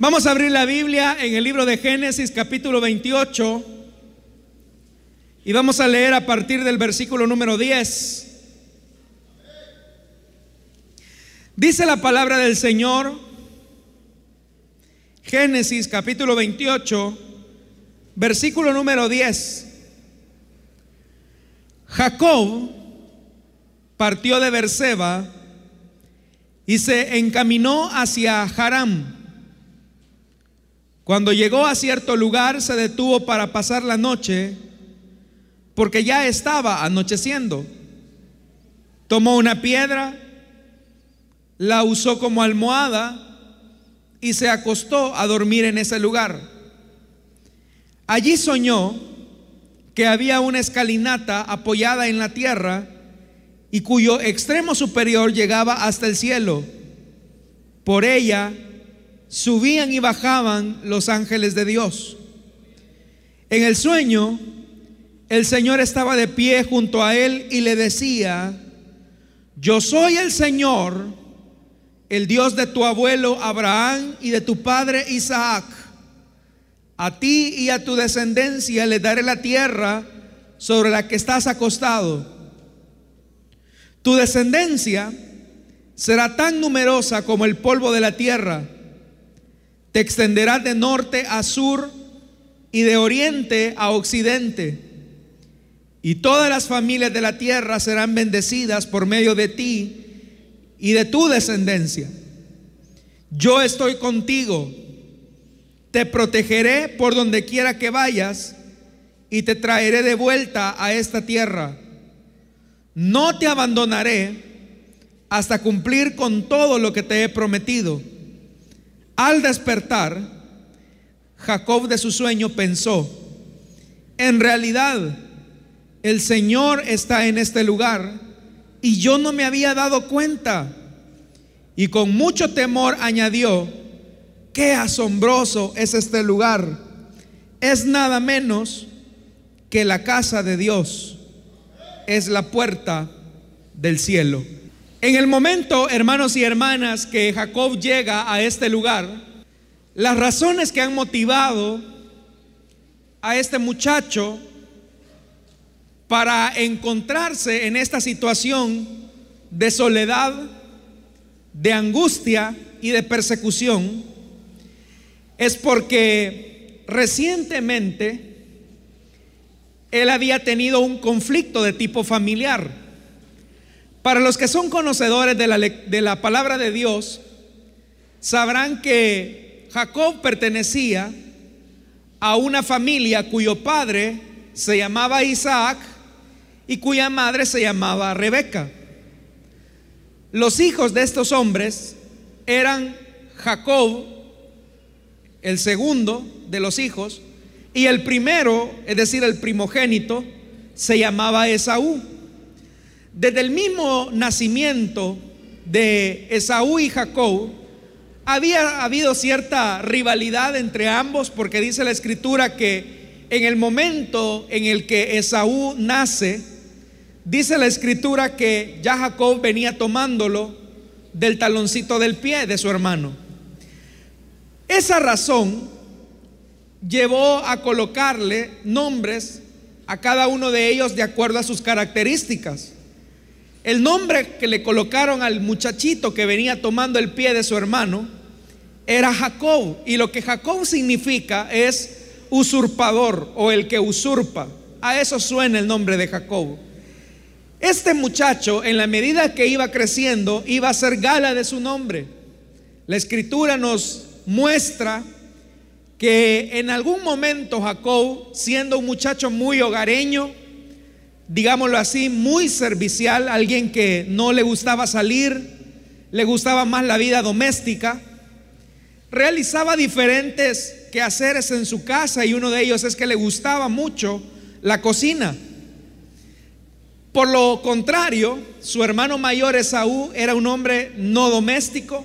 Vamos a abrir la Biblia en el libro de Génesis capítulo 28 y vamos a leer a partir del versículo número 10. Dice la palabra del Señor, Génesis capítulo 28, versículo número 10. Jacob partió de Berseba y se encaminó hacia Haram. Cuando llegó a cierto lugar se detuvo para pasar la noche porque ya estaba anocheciendo. Tomó una piedra, la usó como almohada y se acostó a dormir en ese lugar. Allí soñó que había una escalinata apoyada en la tierra y cuyo extremo superior llegaba hasta el cielo. Por ella subían y bajaban los ángeles de Dios. En el sueño, el Señor estaba de pie junto a él y le decía, yo soy el Señor, el Dios de tu abuelo Abraham y de tu padre Isaac. A ti y a tu descendencia le daré la tierra sobre la que estás acostado tu descendencia será tan numerosa como el polvo de la tierra. Te extenderás de norte a sur y de oriente a occidente. Y todas las familias de la tierra serán bendecidas por medio de ti y de tu descendencia. Yo estoy contigo. Te protegeré por donde quiera que vayas y te traeré de vuelta a esta tierra no te abandonaré hasta cumplir con todo lo que te he prometido. Al despertar, Jacob de su sueño pensó, en realidad el Señor está en este lugar y yo no me había dado cuenta. Y con mucho temor añadió, qué asombroso es este lugar. Es nada menos que la casa de Dios es la puerta del cielo. En el momento, hermanos y hermanas, que Jacob llega a este lugar, las razones que han motivado a este muchacho para encontrarse en esta situación de soledad, de angustia y de persecución, es porque recientemente él había tenido un conflicto de tipo familiar. Para los que son conocedores de la, de la palabra de Dios, sabrán que Jacob pertenecía a una familia cuyo padre se llamaba Isaac y cuya madre se llamaba Rebeca. Los hijos de estos hombres eran Jacob, el segundo de los hijos, y el primero, es decir, el primogénito, se llamaba Esaú. Desde el mismo nacimiento de Esaú y Jacob, había habido cierta rivalidad entre ambos porque dice la escritura que en el momento en el que Esaú nace, dice la escritura que ya Jacob venía tomándolo del taloncito del pie de su hermano. Esa razón llevó a colocarle nombres a cada uno de ellos de acuerdo a sus características. El nombre que le colocaron al muchachito que venía tomando el pie de su hermano era Jacob. Y lo que Jacob significa es usurpador o el que usurpa. A eso suena el nombre de Jacob. Este muchacho, en la medida que iba creciendo, iba a ser gala de su nombre. La escritura nos muestra que en algún momento Jacob, siendo un muchacho muy hogareño, digámoslo así, muy servicial, alguien que no le gustaba salir, le gustaba más la vida doméstica, realizaba diferentes quehaceres en su casa y uno de ellos es que le gustaba mucho la cocina. Por lo contrario, su hermano mayor Esaú era un hombre no doméstico,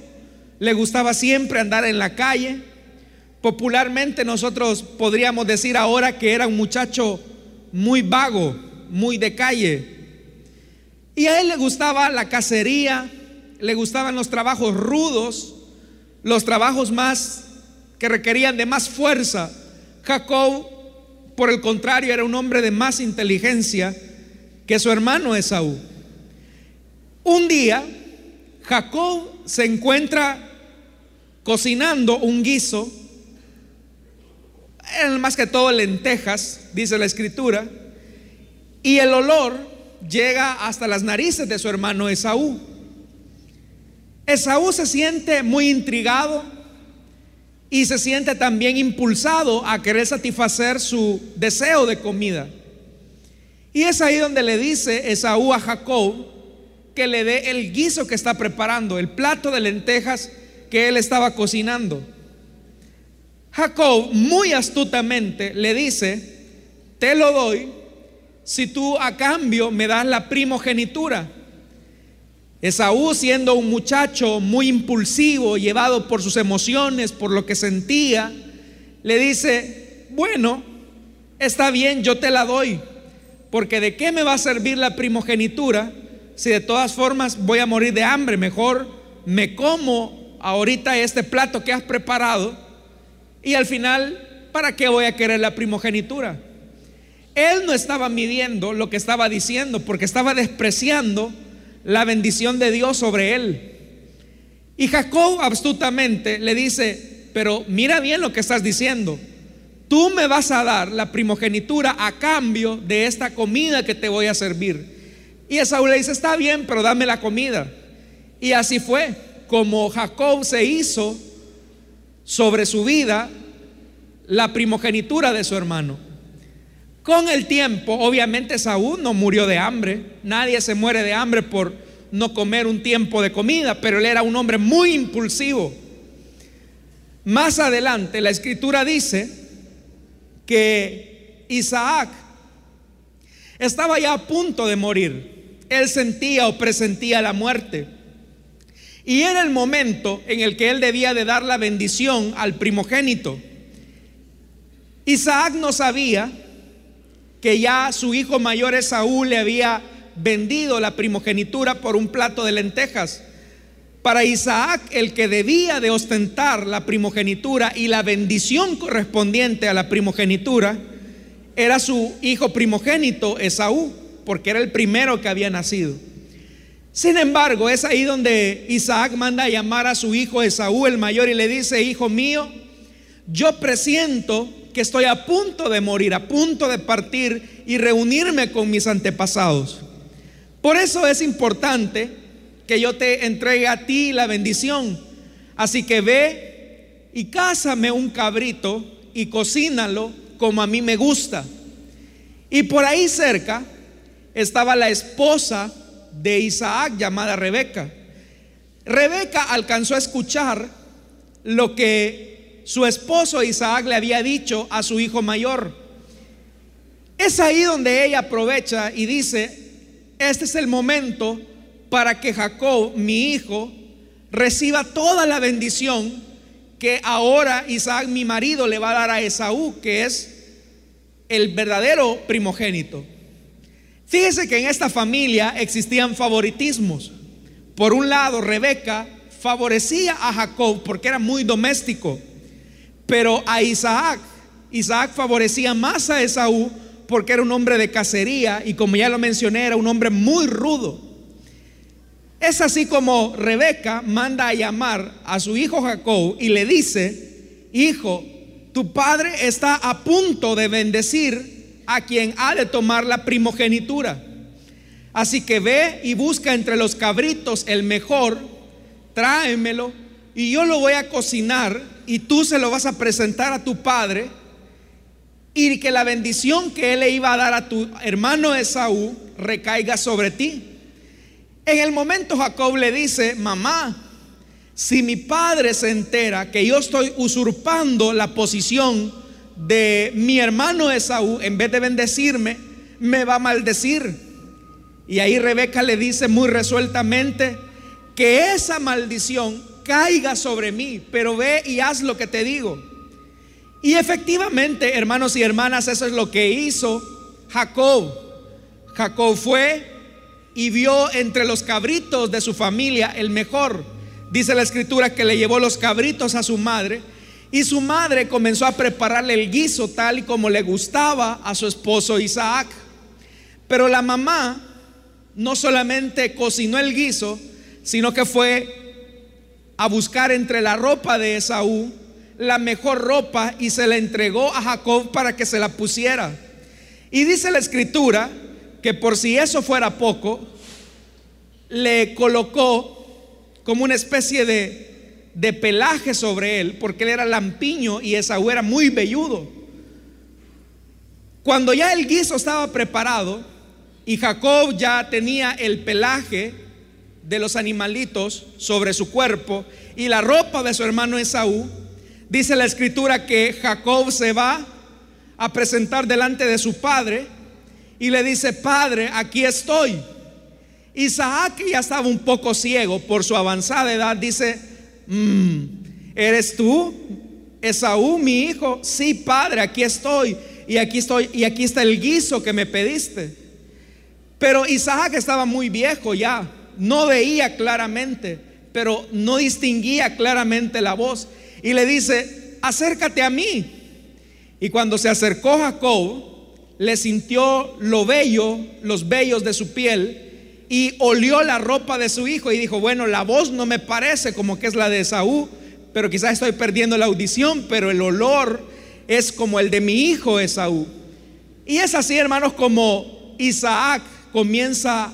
le gustaba siempre andar en la calle, Popularmente nosotros podríamos decir ahora que era un muchacho muy vago, muy de calle. Y a él le gustaba la cacería, le gustaban los trabajos rudos, los trabajos más que requerían de más fuerza. Jacob, por el contrario, era un hombre de más inteligencia que su hermano Esaú. Un día, Jacob se encuentra cocinando un guiso, más que todo lentejas, dice la escritura, y el olor llega hasta las narices de su hermano Esaú. Esaú se siente muy intrigado y se siente también impulsado a querer satisfacer su deseo de comida. Y es ahí donde le dice Esaú a Jacob que le dé el guiso que está preparando, el plato de lentejas que él estaba cocinando. Jacob muy astutamente le dice, te lo doy si tú a cambio me das la primogenitura. Esaú siendo un muchacho muy impulsivo, llevado por sus emociones, por lo que sentía, le dice, bueno, está bien, yo te la doy, porque de qué me va a servir la primogenitura si de todas formas voy a morir de hambre, mejor me como ahorita este plato que has preparado y al final, ¿para qué voy a querer la primogenitura? Él no estaba midiendo lo que estaba diciendo porque estaba despreciando la bendición de Dios sobre él. Y Jacob astutamente le dice, pero mira bien lo que estás diciendo. Tú me vas a dar la primogenitura a cambio de esta comida que te voy a servir. Y Esaú le dice, está bien, pero dame la comida. Y así fue, como Jacob se hizo sobre su vida la primogenitura de su hermano. Con el tiempo, obviamente Saúl no murió de hambre, nadie se muere de hambre por no comer un tiempo de comida, pero él era un hombre muy impulsivo. Más adelante la escritura dice que Isaac estaba ya a punto de morir. Él sentía o presentía la muerte. Y era el momento en el que él debía de dar la bendición al primogénito. Isaac no sabía que ya su hijo mayor Esaú le había vendido la primogenitura por un plato de lentejas. Para Isaac, el que debía de ostentar la primogenitura y la bendición correspondiente a la primogenitura, era su hijo primogénito Esaú, porque era el primero que había nacido. Sin embargo, es ahí donde Isaac manda a llamar a su hijo Esaú, el mayor, y le dice, hijo mío, yo presiento que estoy a punto de morir, a punto de partir y reunirme con mis antepasados. Por eso es importante que yo te entregue a ti la bendición. Así que ve y cásame un cabrito y cocínalo como a mí me gusta. Y por ahí cerca estaba la esposa de Isaac llamada Rebeca. Rebeca alcanzó a escuchar lo que su esposo Isaac le había dicho a su hijo mayor. Es ahí donde ella aprovecha y dice, este es el momento para que Jacob, mi hijo, reciba toda la bendición que ahora Isaac, mi marido, le va a dar a Esaú, que es el verdadero primogénito. Fíjese que en esta familia existían favoritismos. Por un lado, Rebeca favorecía a Jacob porque era muy doméstico. Pero a Isaac, Isaac favorecía más a Esaú porque era un hombre de cacería y como ya lo mencioné, era un hombre muy rudo. Es así como Rebeca manda a llamar a su hijo Jacob y le dice, hijo, tu padre está a punto de bendecir a quien ha de tomar la primogenitura. Así que ve y busca entre los cabritos el mejor, tráemelo y yo lo voy a cocinar y tú se lo vas a presentar a tu padre y que la bendición que él le iba a dar a tu hermano Esaú recaiga sobre ti. En el momento Jacob le dice, mamá, si mi padre se entera que yo estoy usurpando la posición de mi hermano Esaú, en vez de bendecirme, me va a maldecir. Y ahí Rebeca le dice muy resueltamente que esa maldición caiga sobre mí, pero ve y haz lo que te digo. Y efectivamente, hermanos y hermanas, eso es lo que hizo Jacob. Jacob fue y vio entre los cabritos de su familia el mejor. Dice la escritura que le llevó los cabritos a su madre Y su madre comenzó a prepararle el guiso tal y como le gustaba a su esposo Isaac. Pero la mamá no solamente cocinó el guiso, sino que fue a buscar entre la ropa de Esaú la mejor ropa y se la entregó a Jacob para que se la pusiera. Y dice la escritura que por si eso fuera poco, le colocó como una especie de, de pelaje sobre él, porque él era lampiño y Esaú era muy velludo. Cuando ya el guiso estaba preparado y Jacob ya tenía el pelaje de los animalitos sobre su cuerpo y la ropa de su hermano Esaú, dice la escritura que Jacob se va a presentar delante de su padre y le dice, Padre, aquí estoy. Isaac ya estaba un poco ciego por su avanzada edad, dice, mm, ¿eres tú? Esaú, mi hijo, sí, Padre, aquí estoy. Y aquí estoy, y aquí está el guiso que me pediste. Pero Isaac estaba muy viejo ya, no veía claramente, pero no distinguía claramente la voz. Y le dice, acércate a mí. Y cuando se acercó Jacob, le sintió lo bello, los vellos de su piel, y olió la ropa de su hijo y dijo, bueno, la voz no me parece como que es la de Esaú, pero quizás estoy perdiendo la audición, pero el olor es como el de mi hijo Esaú. Y es así, hermanos, como Isaac comienza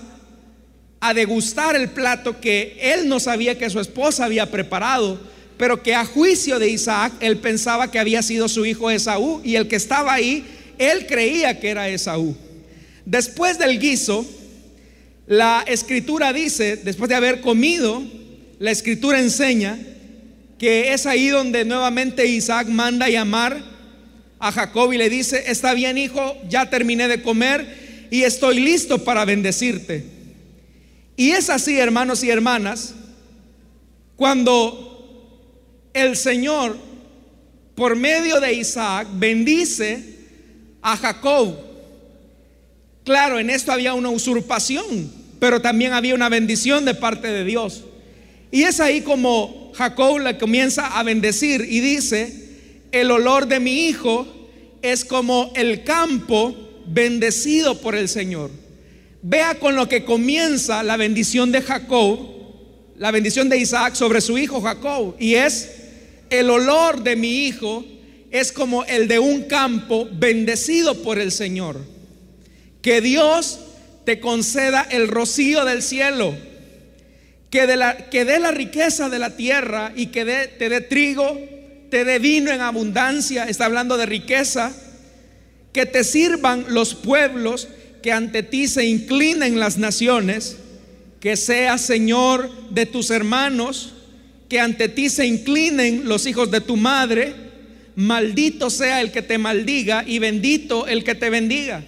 a degustar el plato que él no sabía que su esposa había preparado, pero que a juicio de Isaac él pensaba que había sido su hijo Esaú y el que estaba ahí, él creía que era Esaú. Después del guiso, la escritura dice, después de haber comido, la escritura enseña que es ahí donde nuevamente Isaac manda llamar a Jacob y le dice, está bien hijo, ya terminé de comer y estoy listo para bendecirte. Y es así, hermanos y hermanas, cuando el Señor, por medio de Isaac, bendice a Jacob. Claro, en esto había una usurpación, pero también había una bendición de parte de Dios. Y es ahí como Jacob le comienza a bendecir y dice, el olor de mi hijo es como el campo bendecido por el Señor. Vea con lo que comienza la bendición de Jacob, la bendición de Isaac sobre su hijo Jacob, y es el olor de mi hijo es como el de un campo bendecido por el Señor. Que Dios te conceda el rocío del cielo, que, la, dé la riqueza de la tierra y que te dé trigo, te dé vino en abundancia, está hablando de riqueza, que te sirvan los pueblos, que ante ti se inclinen las naciones, que seas Señor de tus hermanos, que ante ti se inclinen los hijos de tu madre, maldito sea el que te maldiga y bendito el que te bendiga.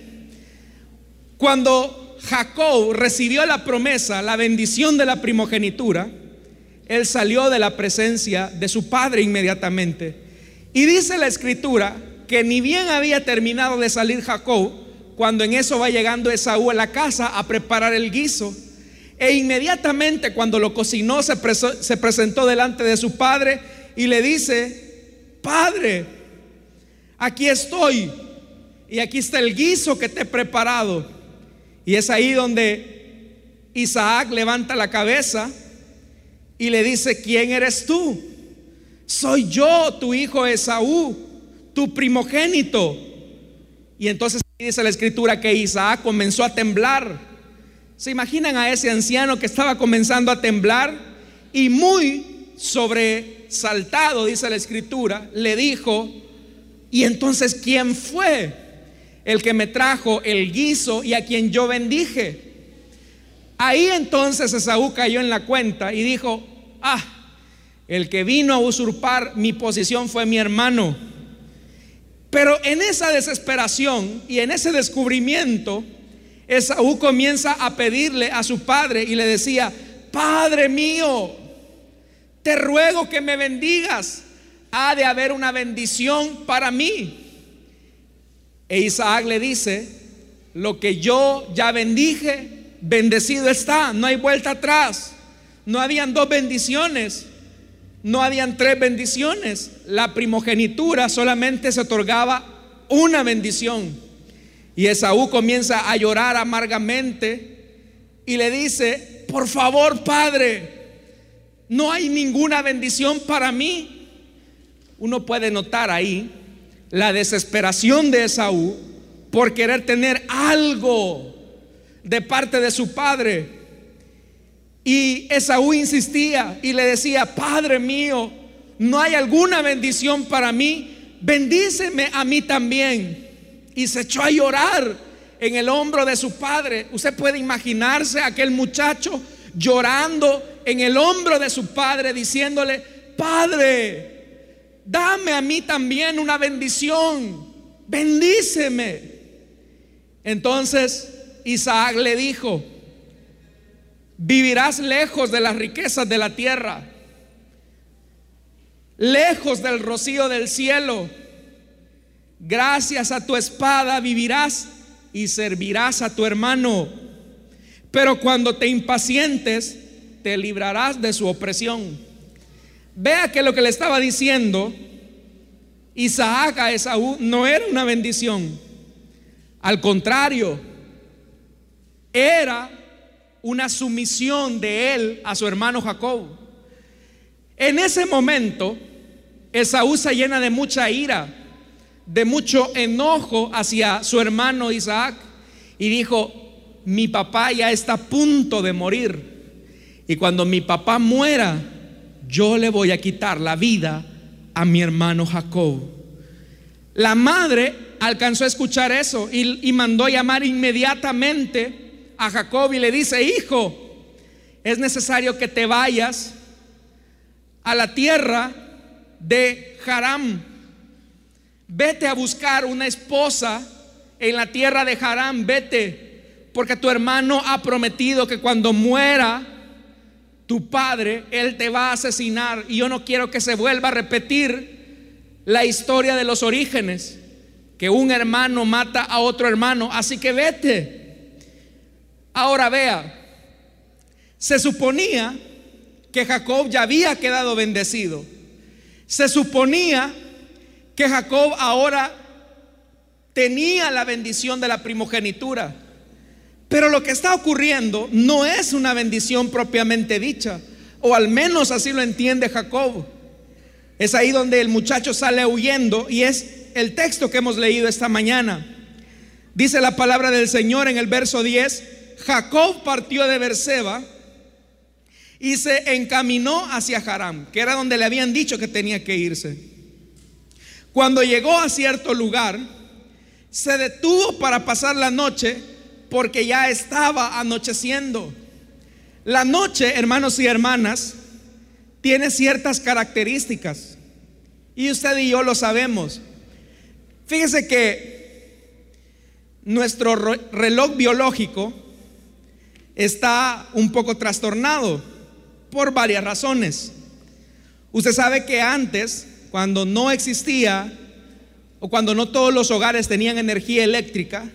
Cuando Jacob recibió la promesa, la bendición de la primogenitura, él salió de la presencia de su padre inmediatamente. Y dice la escritura que ni bien había terminado de salir Jacob, cuando en eso va llegando Esaú a la casa a preparar el guiso, e inmediatamente cuando lo cocinó se, se presentó delante de su padre y le dice, Padre, aquí estoy y aquí está el guiso que te he preparado. Y es ahí donde Isaac levanta la cabeza y le dice, ¿quién eres tú? Soy yo, tu hijo Esaú, tu primogénito. Y entonces dice la escritura que Isaac comenzó a temblar ¿Se imaginan a ese anciano que estaba comenzando a temblar y muy sobresaltado, dice la escritura, le dijo, ¿y entonces quién fue el que me trajo el guiso y a quien yo bendije? Ahí entonces Esaú cayó en la cuenta y dijo, ah, el que vino a usurpar mi posición fue mi hermano. Pero en esa desesperación y en ese descubrimiento, Esaú comienza a pedirle a su padre y le decía, Padre mío, te ruego que me bendigas. Ha de haber una bendición para mí. E Isaac le dice, lo que yo ya bendije, bendecido está, no hay vuelta atrás. No habían dos bendiciones. No habían tres bendiciones. La primogenitura solamente se otorgaba una bendición. Y Esaú comienza a llorar amargamente y le dice, por favor, padre, no hay ninguna bendición para mí. Uno puede notar ahí la desesperación de Esaú por querer tener algo de parte de su padre. Y Esaú insistía y le decía, Padre mío, no hay alguna bendición para mí, bendíceme a mí también. Y se echó a llorar en el hombro de su padre. Usted puede imaginarse a aquel muchacho llorando en el hombro de su padre, diciéndole, Padre, dame a mí también una bendición, bendíceme. Entonces Isaac le dijo, Vivirás lejos de las riquezas de la tierra, lejos del rocío del cielo. Gracias a tu espada vivirás y servirás a tu hermano. Pero cuando te impacientes, te librarás de su opresión. Vea que lo que le estaba diciendo Isaac a Esaú no era una bendición. Al contrario, era una sumisión de él a su hermano Jacob. En ese momento, Esaú se llena de mucha ira, de mucho enojo hacia su hermano Isaac y dijo, mi papá ya está a punto de morir. Y cuando mi papá muera, yo le voy a quitar la vida a mi hermano Jacob. La madre alcanzó a escuchar eso y, y mandó llamar inmediatamente a Jacob y le dice, hijo, es necesario que te vayas a la tierra de Haram. Vete a buscar una esposa en la tierra de Haram, vete, porque tu hermano ha prometido que cuando muera tu padre, él te va a asesinar y yo no quiero que se vuelva a repetir la historia de los orígenes, que un hermano mata a otro hermano, así que vete. Ahora vea, se suponía que Jacob ya había quedado bendecido. Se suponía que Jacob ahora tenía la bendición de la primogenitura. Pero lo que está ocurriendo no es una bendición propiamente dicha, o al menos así lo entiende Jacob. Es ahí donde el muchacho sale huyendo y es el texto que hemos leído esta mañana. Dice la palabra del Señor en el verso 10, Jacob partió de Berseba y se encaminó hacia Haram, que era donde le habían dicho que tenía que irse. Cuando llegó a cierto lugar, se detuvo para pasar la noche porque ya estaba anocheciendo. La noche, hermanos y hermanas, tiene ciertas características y usted y yo lo sabemos. Fíjese que nuestro reloj biológico está un poco trastornado por varias razones. Usted sabe que antes, cuando no existía o cuando no todos los hogares tenían energía eléctrica,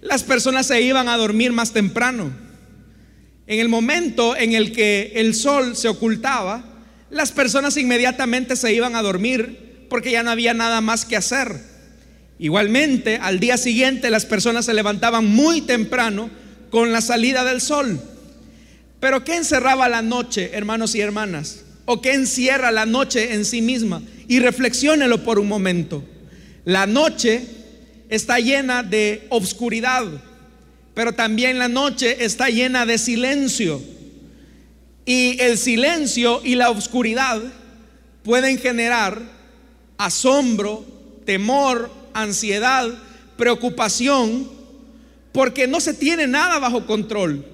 las personas se iban a dormir más temprano. En el momento en el que el sol se ocultaba, las personas inmediatamente se iban a dormir porque ya no había nada más que hacer. Igualmente, al día siguiente las personas se levantaban muy temprano con la salida del sol. Pero ¿qué encerraba la noche, hermanos y hermanas? ¿O qué encierra la noche en sí misma? Y reflexiónelo por un momento. La noche está llena de obscuridad, pero también la noche está llena de silencio. Y el silencio y la obscuridad pueden generar asombro, temor, ansiedad, preocupación porque no se tiene nada bajo control.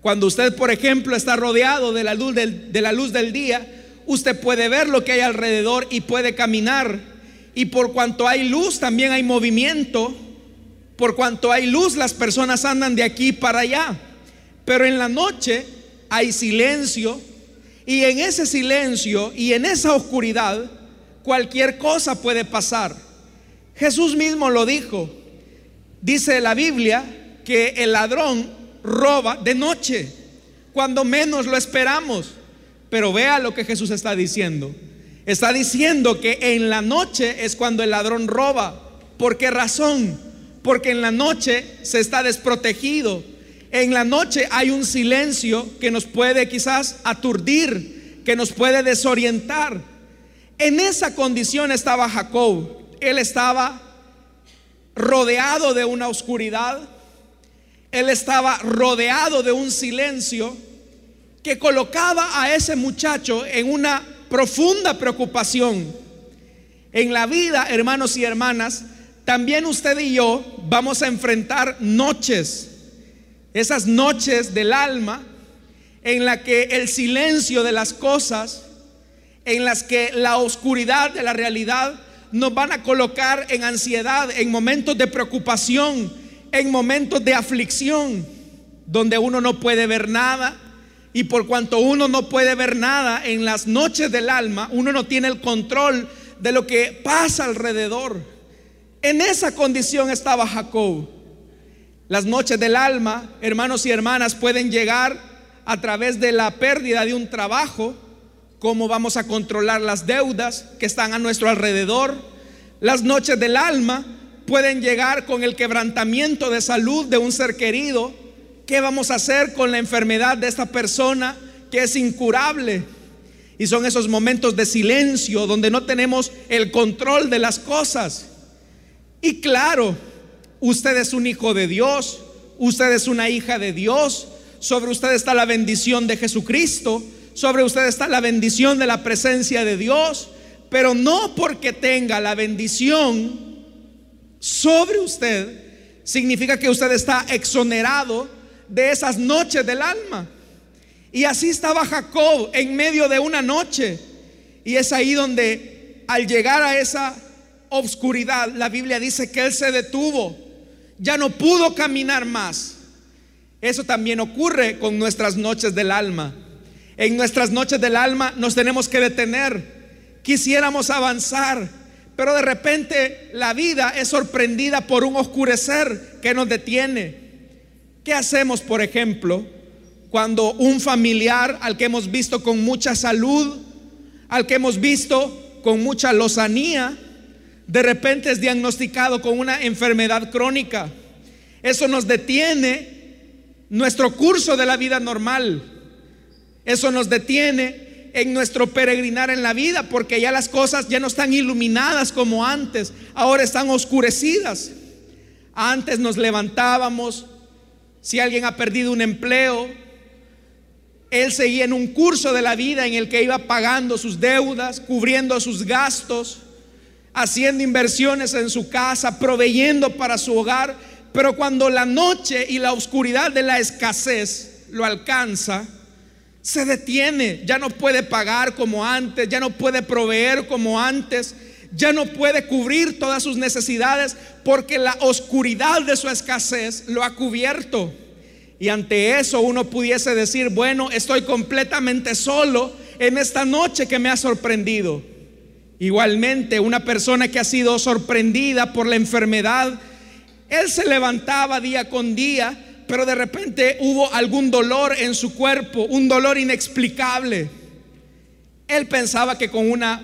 Cuando usted, por ejemplo, está rodeado de la luz del, de la luz del día, usted puede ver lo que hay alrededor y puede caminar. Y por cuanto hay luz, también hay movimiento. Por cuanto hay luz, las personas andan de aquí para allá. Pero en la noche hay silencio. Y en ese silencio y en esa oscuridad, cualquier cosa puede pasar. Jesús mismo lo dijo. Dice la Biblia que el ladrón roba de noche, cuando menos lo esperamos. pero vea lo que Jesús está diciendo. Está diciendo que en la noche es cuando el ladrón roba. ¿Por qué razón? Porque en la noche se está desprotegido. En la noche hay un silencio que nos puede quizás aturdir, que nos puede desorientar. En esa condición estaba Jacob. Él estaba rodeado de una oscuridad. Él estaba rodeado de un silencio que colocaba a ese muchacho en una profunda preocupación. En la vida, hermanos y hermanas, también usted y yo vamos a enfrentar noches, esas noches del alma en la que el silencio de las cosas, en las que la oscuridad de la realidad nos van a colocar en ansiedad, en momentos de preocupación, en momentos de aflicción, donde uno no puede ver nada. Y por cuanto uno no puede ver nada en las noches del alma, uno no tiene el control de lo que pasa alrededor. En esa condición estaba Jacob. Las noches del alma, hermanos y hermanas, pueden llegar a través de la pérdida de un trabajo, cómo vamos a controlar las deudas que están a nuestro alrededor. Las noches del alma pueden llegar con el quebrantamiento de salud de un ser querido. ¿Qué vamos a hacer con la enfermedad de esta persona que es incurable? Y son esos momentos de silencio donde no tenemos el control de las cosas. Y claro, usted es un hijo de Dios, usted es una hija de Dios, sobre usted está la bendición de Jesucristo, sobre usted está la bendición de la presencia de Dios, pero no porque tenga la bendición sobre usted, significa que usted está exonerado de esas noches del alma. Y así estaba Jacob en medio de una noche. Y es ahí donde al llegar a esa obscuridad, la Biblia dice que él se detuvo, ya no pudo caminar más. Eso también ocurre con nuestras noches del alma. En nuestras noches del alma nos tenemos que detener. Quisiéramos avanzar, pero de repente la vida es sorprendida por un oscurecer que nos detiene. ¿Qué hacemos, por ejemplo, cuando un familiar al que hemos visto con mucha salud, al que hemos visto con mucha lozanía, de repente es diagnosticado con una enfermedad crónica? Eso nos detiene nuestro curso de la vida normal. Eso nos detiene en nuestro peregrinar en la vida porque ya las cosas ya no están iluminadas como antes, ahora están oscurecidas. Antes nos levantábamos, si alguien ha perdido un empleo, él seguía en un curso de la vida en el que iba pagando sus deudas, cubriendo sus gastos, haciendo inversiones en su casa, proveyendo para su hogar, pero cuando la noche y la oscuridad de la escasez lo alcanza, se detiene, ya no puede pagar como antes, ya no puede proveer como antes, ya no puede cubrir todas sus necesidades porque la oscuridad de su escasez lo ha cubierto. Y ante eso uno pudiese decir, bueno, estoy completamente solo en esta noche que me ha sorprendido. Igualmente, una persona que ha sido sorprendida por la enfermedad, él se levantaba día con día pero de repente hubo algún dolor en su cuerpo, un dolor inexplicable. Él pensaba que con una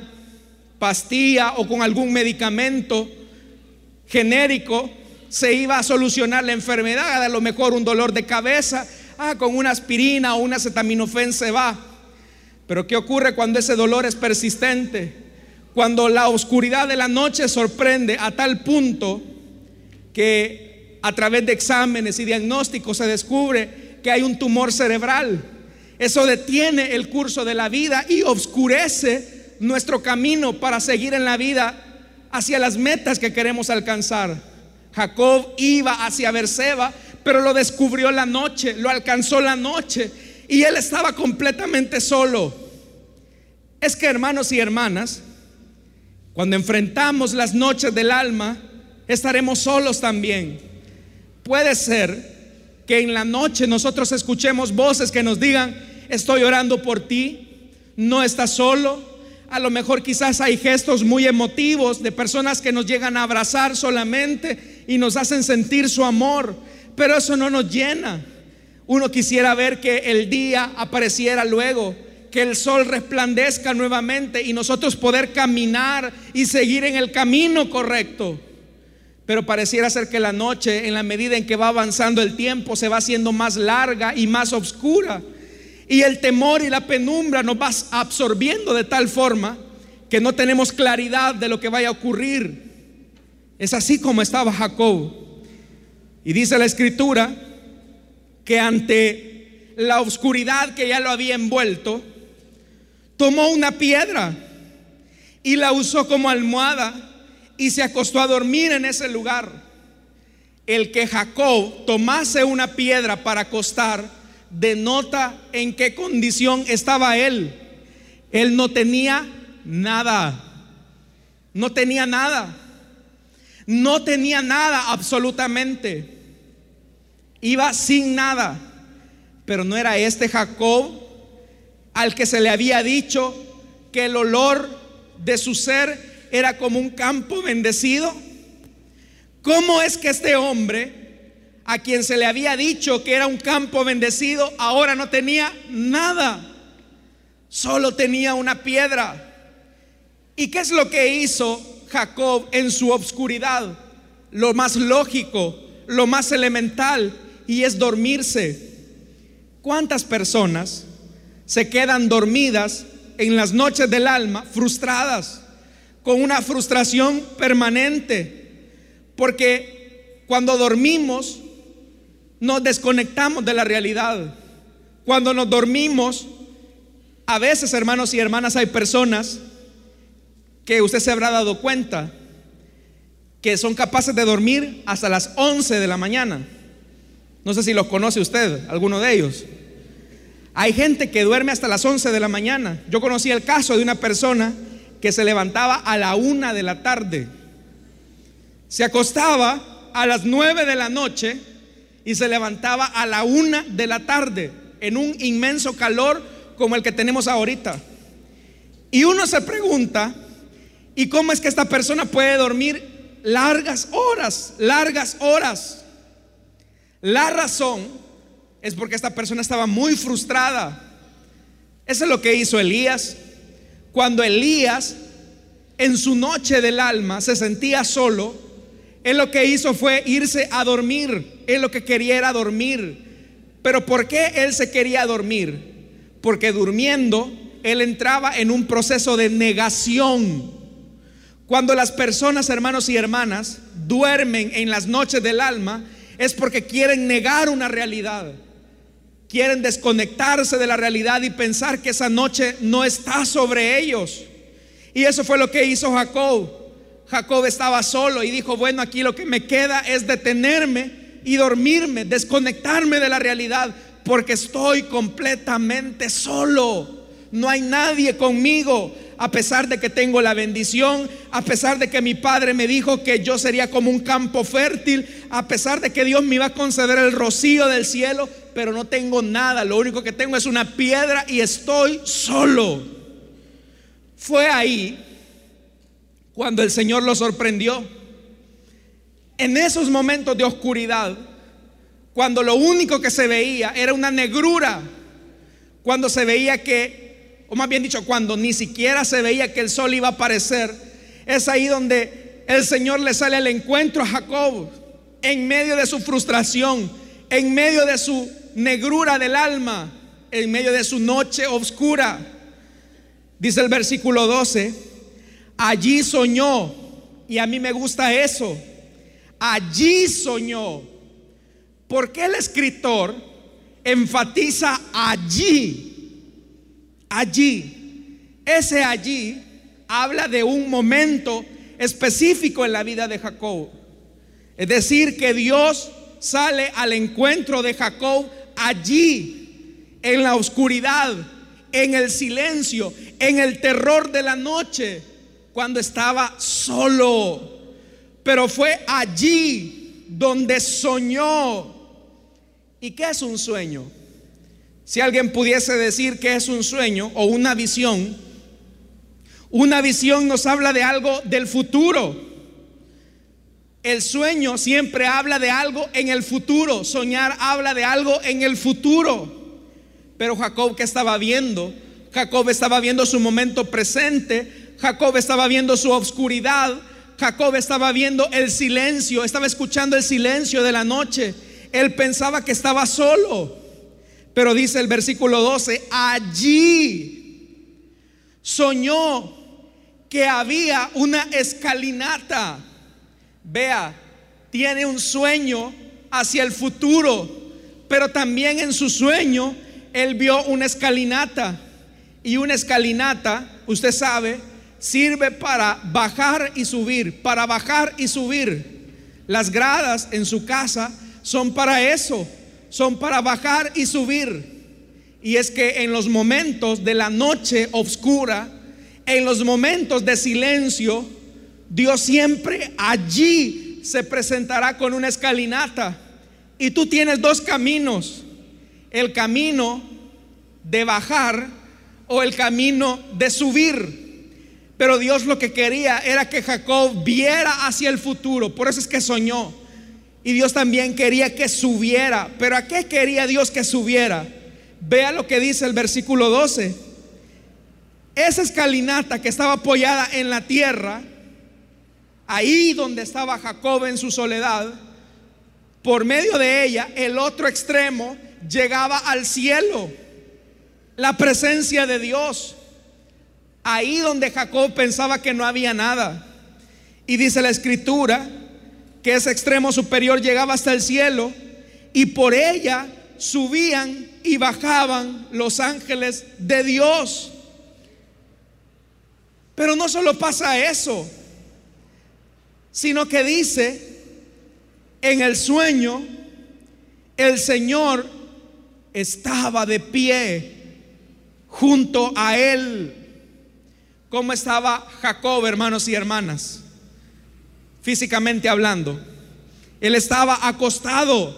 pastilla o con algún medicamento genérico se iba a solucionar la enfermedad, a lo mejor un dolor de cabeza, ah, con una aspirina o una acetaminofén se va. Pero ¿qué ocurre cuando ese dolor es persistente? Cuando la oscuridad de la noche sorprende a tal punto que a través de exámenes y diagnósticos se descubre que hay un tumor cerebral. Eso detiene el curso de la vida y oscurece nuestro camino para seguir en la vida hacia las metas que queremos alcanzar. Jacob iba hacia Berseba, pero lo descubrió la noche, lo alcanzó la noche y él estaba completamente solo. Es que hermanos y hermanas, cuando enfrentamos las noches del alma, estaremos solos también. Puede ser que en la noche nosotros escuchemos voces que nos digan, estoy orando por ti, no estás solo. A lo mejor quizás hay gestos muy emotivos de personas que nos llegan a abrazar solamente y nos hacen sentir su amor, pero eso no nos llena. Uno quisiera ver que el día apareciera luego, que el sol resplandezca nuevamente y nosotros poder caminar y seguir en el camino correcto. Pero pareciera ser que la noche, en la medida en que va avanzando el tiempo, se va haciendo más larga y más oscura. Y el temor y la penumbra nos va absorbiendo de tal forma que no tenemos claridad de lo que vaya a ocurrir. Es así como estaba Jacob. Y dice la escritura que ante la oscuridad que ya lo había envuelto, tomó una piedra y la usó como almohada y se acostó a dormir en ese lugar. El que Jacob tomase una piedra para acostar denota en qué condición estaba él. Él no tenía nada. No tenía nada. No tenía nada absolutamente. Iba sin nada. Pero no era este Jacob al que se le había dicho que el olor de su ser era como un campo bendecido? ¿Cómo es que este hombre, a quien se le había dicho que era un campo bendecido, ahora no tenía nada? Solo tenía una piedra. ¿Y qué es lo que hizo Jacob en su obscuridad? Lo más lógico, lo más elemental, y es dormirse. ¿Cuántas personas se quedan dormidas en las noches del alma, frustradas? Con una frustración permanente, porque cuando dormimos nos desconectamos de la realidad. Cuando nos dormimos, a veces, hermanos y hermanas, hay personas que usted se habrá dado cuenta que son capaces de dormir hasta las 11 de la mañana. No sé si los conoce usted, alguno de ellos. Hay gente que duerme hasta las 11 de la mañana. Yo conocí el caso de una persona que se levantaba a la una de la tarde. Se acostaba a las nueve de la noche y se levantaba a la una de la tarde en un inmenso calor como el que tenemos ahorita. Y uno se pregunta, ¿y cómo es que esta persona puede dormir largas horas, largas horas? La razón es porque esta persona estaba muy frustrada. Eso es lo que hizo Elías. Cuando Elías en su noche del alma se sentía solo, él lo que hizo fue irse a dormir. Él lo que quería era dormir. Pero ¿por qué él se quería dormir? Porque durmiendo él entraba en un proceso de negación. Cuando las personas, hermanos y hermanas, duermen en las noches del alma, es porque quieren negar una realidad. Quieren desconectarse de la realidad y pensar que esa noche no está sobre ellos. Y eso fue lo que hizo Jacob. Jacob estaba solo y dijo, bueno, aquí lo que me queda es detenerme y dormirme, desconectarme de la realidad, porque estoy completamente solo. No hay nadie conmigo, a pesar de que tengo la bendición, a pesar de que mi padre me dijo que yo sería como un campo fértil, a pesar de que Dios me iba a conceder el rocío del cielo, pero no tengo nada, lo único que tengo es una piedra y estoy solo. Fue ahí cuando el Señor lo sorprendió. En esos momentos de oscuridad, cuando lo único que se veía era una negrura, cuando se veía que, o más bien dicho, cuando ni siquiera se veía que el sol iba a aparecer, es ahí donde el Señor le sale al encuentro a Jacob, en medio de su frustración, en medio de su negrura del alma, en medio de su noche oscura. Dice el versículo 12, allí soñó, y a mí me gusta eso, allí soñó. porque el escritor enfatiza allí? Allí. Ese allí habla de un momento específico en la vida de Jacob. Es decir, que Dios sale al encuentro de Jacob allí, en la oscuridad, en el silencio, en el terror de la noche, cuando estaba solo. Pero fue allí donde soñó. ¿Y qué es un sueño? Si alguien pudiese decir que es un sueño o una visión, una visión nos habla de algo del futuro. El sueño siempre habla de algo en el futuro. Soñar habla de algo en el futuro. Pero Jacob que estaba viendo Jacob estaba viendo su momento presente, Jacob estaba viendo su obscuridad, Jacob estaba viendo el silencio, estaba escuchando el silencio de la noche. Él pensaba que estaba solo. Pero dice el versículo 12, allí soñó que había una escalinata. Vea, tiene un sueño hacia el futuro, pero también en su sueño él vio una escalinata. Y una escalinata, usted sabe, sirve para bajar y subir, para bajar y subir. Las gradas en su casa son para eso, son para bajar y subir. Y es que en los momentos de la noche oscura, en los momentos de silencio, Dios siempre allí se presentará con una escalinata. Y tú tienes dos caminos. El camino de bajar o el camino de subir. Pero Dios lo que quería era que Jacob viera hacia el futuro. Por eso es que soñó. Y Dios también quería que subiera. Pero ¿a qué quería Dios que subiera? Vea lo que dice el versículo 12 esa escalinata que estaba apoyada en la tierra, ahí donde estaba Jacob en su soledad, por medio de ella, el otro extremo llegaba al cielo, la presencia de Dios. Ahí donde Jacob pensaba que no había nada. Y dice la escritura que ese extremo superior llegaba hasta el cielo y por ella subían y bajaban los ángeles de Dios. Pero no solo pasa eso, sino que dice, en el sueño, el Señor estaba de pie junto a él. ¿Cómo estaba Jacob, hermanos y hermanas? Físicamente hablando. Él estaba acostado,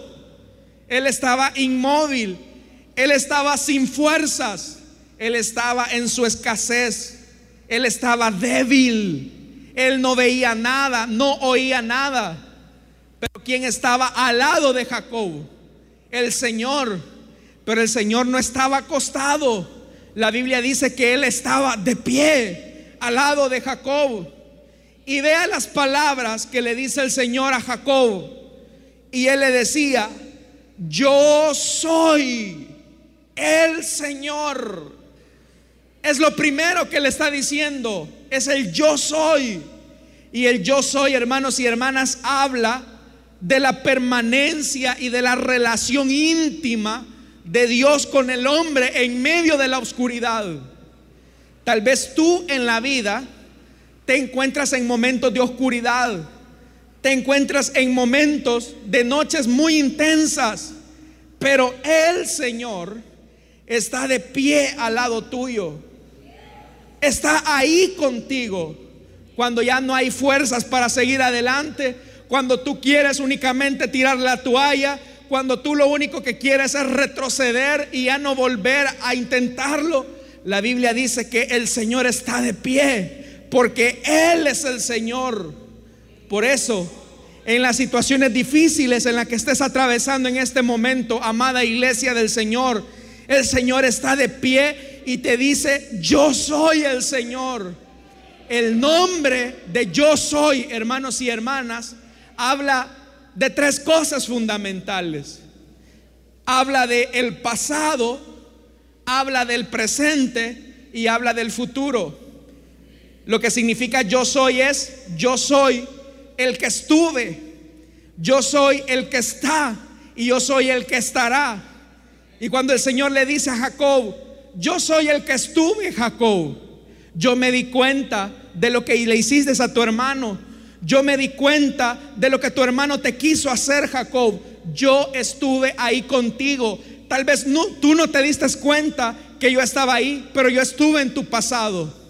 él estaba inmóvil, él estaba sin fuerzas, él estaba en su escasez. Él estaba débil. Él no veía nada, no oía nada. Pero quien estaba al lado de Jacob? El Señor. Pero el Señor no estaba acostado. La Biblia dice que Él estaba de pie al lado de Jacob. Y vea las palabras que le dice el Señor a Jacob. Y Él le decía, yo soy el Señor. Es lo primero que le está diciendo. Es el yo soy. Y el yo soy, hermanos y hermanas, habla de la permanencia y de la relación íntima de Dios con el hombre en medio de la oscuridad. Tal vez tú en la vida te encuentras en momentos de oscuridad, te encuentras en momentos de noches muy intensas, pero el Señor está de pie al lado tuyo. Está ahí contigo. Cuando ya no hay fuerzas para seguir adelante, cuando tú quieres únicamente tirar la toalla, cuando tú lo único que quieres es retroceder y ya no volver a intentarlo, la Biblia dice que el Señor está de pie, porque Él es el Señor. Por eso, en las situaciones difíciles en las que estés atravesando en este momento, amada iglesia del Señor, el Señor está de pie y te dice, yo soy el Señor. El nombre de yo soy, hermanos y hermanas, habla de tres cosas fundamentales. Habla de el pasado, habla del presente y habla del futuro. Lo que significa yo soy es yo soy el que estuve, yo soy el que está y yo soy el que estará. Y cuando el Señor le dice a Jacob, yo soy el que estuve, Jacob. Yo me di cuenta de lo que le hiciste a tu hermano. Yo me di cuenta de lo que tu hermano te quiso hacer, Jacob. Yo estuve ahí contigo. Tal vez no, tú no te diste cuenta que yo estaba ahí, pero yo estuve en tu pasado.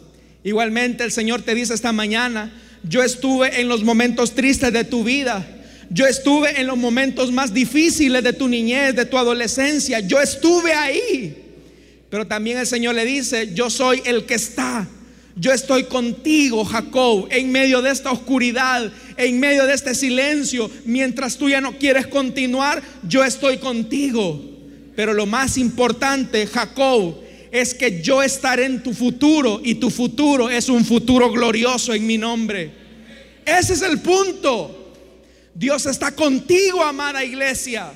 Igualmente el Señor te dice esta mañana, yo estuve en los momentos tristes de tu vida. Yo estuve en los momentos más difíciles de tu niñez, de tu adolescencia. Yo estuve ahí. Pero también el Señor le dice, yo soy el que está. Yo estoy contigo, Jacob, en medio de esta oscuridad, en medio de este silencio. Mientras tú ya no quieres continuar, yo estoy contigo. Pero lo más importante, Jacob, es que yo estaré en tu futuro y tu futuro es un futuro glorioso en mi nombre. Ese es el punto. Dios está contigo, amada iglesia.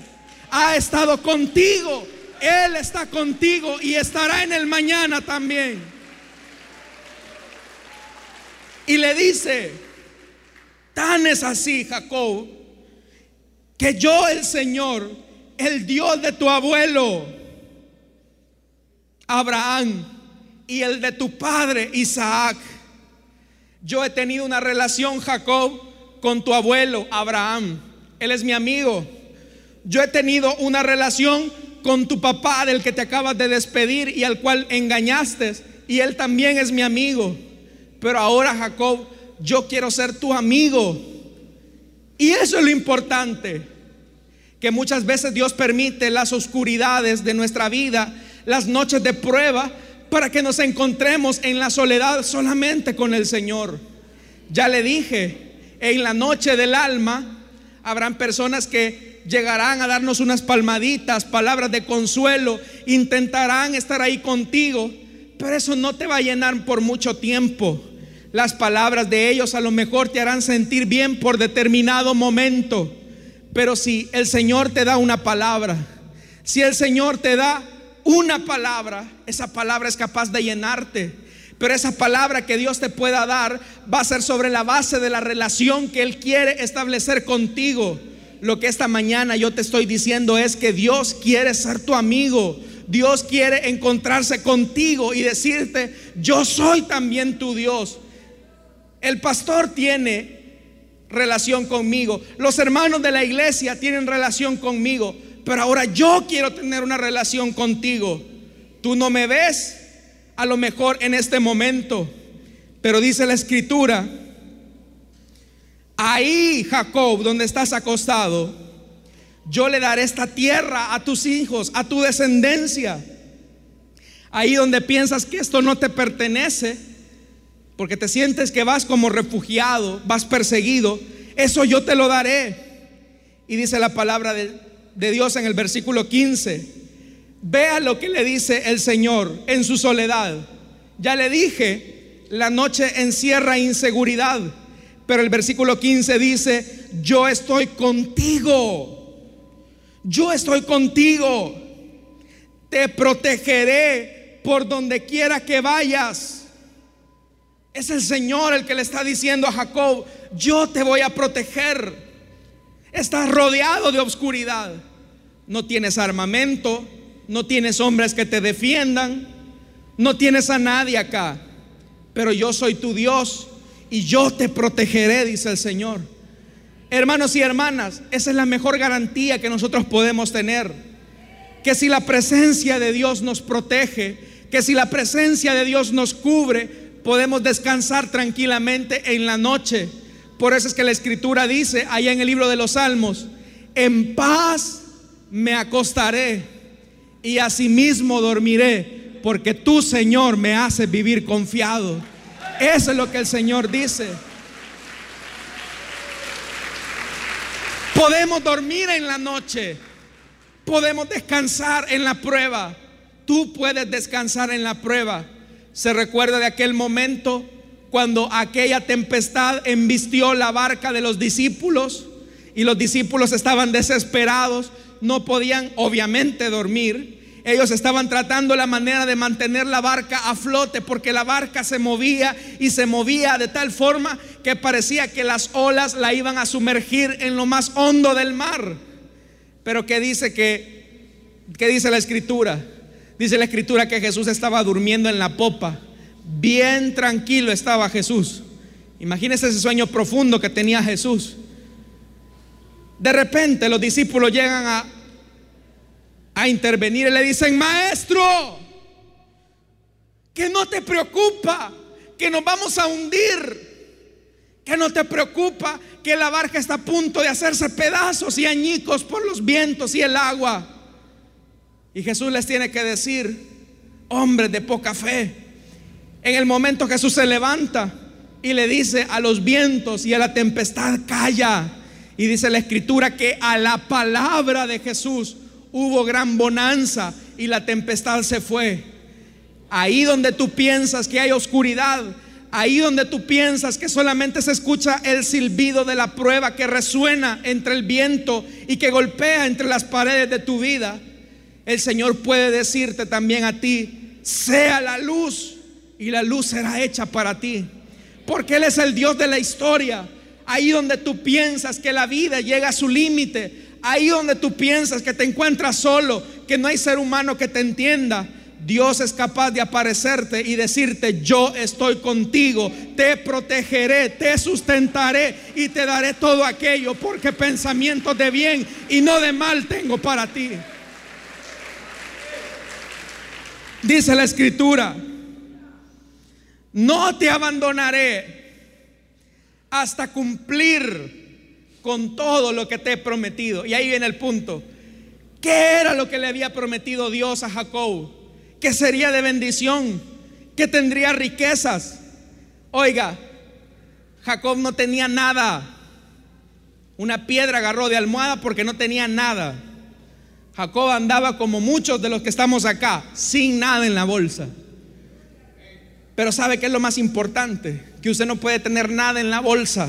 Ha estado contigo. Él está contigo y estará en el mañana también. Y le dice, tan es así, Jacob, que yo el Señor, el Dios de tu abuelo, Abraham, y el de tu padre, Isaac, yo he tenido una relación, Jacob, con tu abuelo Abraham. Él es mi amigo. Yo he tenido una relación con tu papá del que te acabas de despedir y al cual engañaste. Y él también es mi amigo. Pero ahora, Jacob, yo quiero ser tu amigo. Y eso es lo importante. Que muchas veces Dios permite las oscuridades de nuestra vida, las noches de prueba, para que nos encontremos en la soledad solamente con el Señor. Ya le dije, en la noche del alma habrán personas que llegarán a darnos unas palmaditas, palabras de consuelo, intentarán estar ahí contigo, pero eso no te va a llenar por mucho tiempo. Las palabras de ellos a lo mejor te harán sentir bien por determinado momento, pero si el Señor te da una palabra, si el Señor te da una palabra, esa palabra es capaz de llenarte pero esa palabra que Dios te pueda dar va a ser sobre la base de la relación que Él quiere establecer contigo. Lo que esta mañana yo te estoy diciendo es que Dios quiere ser tu amigo. Dios quiere encontrarse contigo y decirte, yo soy también tu Dios. El pastor tiene relación conmigo. Los hermanos de la iglesia tienen relación conmigo. Pero ahora yo quiero tener una relación contigo. Tú no me ves, a lo mejor en este momento, pero dice la escritura, ahí Jacob, donde estás acostado, yo le daré esta tierra a tus hijos, a tu descendencia. Ahí donde piensas que esto no te pertenece, porque te sientes que vas como refugiado, vas perseguido, eso yo te lo daré. Y dice la palabra de, de Dios en el versículo 15, Vea lo que le dice el Señor en su soledad. Ya le dije, la noche encierra inseguridad, pero el versículo 15 dice, yo estoy contigo, yo estoy contigo, te protegeré por donde quiera que vayas. Es el Señor el que le está diciendo a Jacob, yo te voy a proteger. Estás rodeado de oscuridad, no tienes armamento, no tienes hombres que te defiendan, no tienes a nadie acá, pero yo soy tu Dios y yo te protegeré, dice el Señor. Hermanos y hermanas, esa es la mejor garantía que nosotros podemos tener. Que si la presencia de Dios nos protege, que si la presencia de Dios nos cubre, podemos descansar tranquilamente en la noche. Por eso es que la escritura dice allá en el libro de los Salmos, en paz me acostaré y asimismo dormiré, porque tú, Señor, me haces vivir confiado. Eso es lo que el Señor dice. Podemos dormir en la noche, podemos descansar en la prueba. Tú puedes descansar en la prueba. Se recuerda de aquel momento cuando aquella tempestad embistió la barca de los discípulos y los discípulos estaban desesperados no podían obviamente dormir. Ellos estaban tratando la manera de mantener la barca a flote porque la barca se movía y se movía de tal forma que parecía que las olas la iban a sumergir en lo más hondo del mar. Pero ¿qué dice que qué dice la escritura? Dice la escritura que Jesús estaba durmiendo en la popa. Bien tranquilo estaba Jesús. Imagínese ese sueño profundo que tenía Jesús. De repente los discípulos llegan a, a intervenir y le dicen, maestro, que no te preocupa, que nos vamos a hundir, que no te preocupa que la barca está a punto de hacerse pedazos y añicos por los vientos y el agua. Y Jesús les tiene que decir, hombres de poca fe, en el momento Jesús se levanta y le dice a los vientos y a la tempestad, calla y dice la escritura que a la palabra de Jesús hubo gran bonanza y la tempestad se fue. Ahí donde tú piensas que hay oscuridad, ahí donde tú piensas que solamente se escucha el silbido de la prueba que resuena entre el viento y que golpea entre las paredes de tu vida, el Señor puede decirte también a ti, sea la luz y la luz será hecha para ti. Porque Él es el Dios de la historia. Ahí donde tú piensas que la vida llega a su límite, ahí donde tú piensas que te encuentras solo, que no hay ser humano que te entienda, Dios es capaz de aparecerte y decirte, yo estoy contigo, te protegeré, te sustentaré y te daré todo aquello, porque pensamientos de bien y no de mal tengo para ti. Dice la escritura, no te abandonaré hasta cumplir con todo lo que te he prometido. Y ahí viene el punto. ¿Qué era lo que le había prometido Dios a Jacob? Que sería de bendición, que tendría riquezas. Oiga, Jacob no tenía nada. Una piedra agarró de almohada porque no tenía nada. Jacob andaba como muchos de los que estamos acá, sin nada en la bolsa. Pero ¿sabe qué es lo más importante? Que usted no puede tener nada en la bolsa.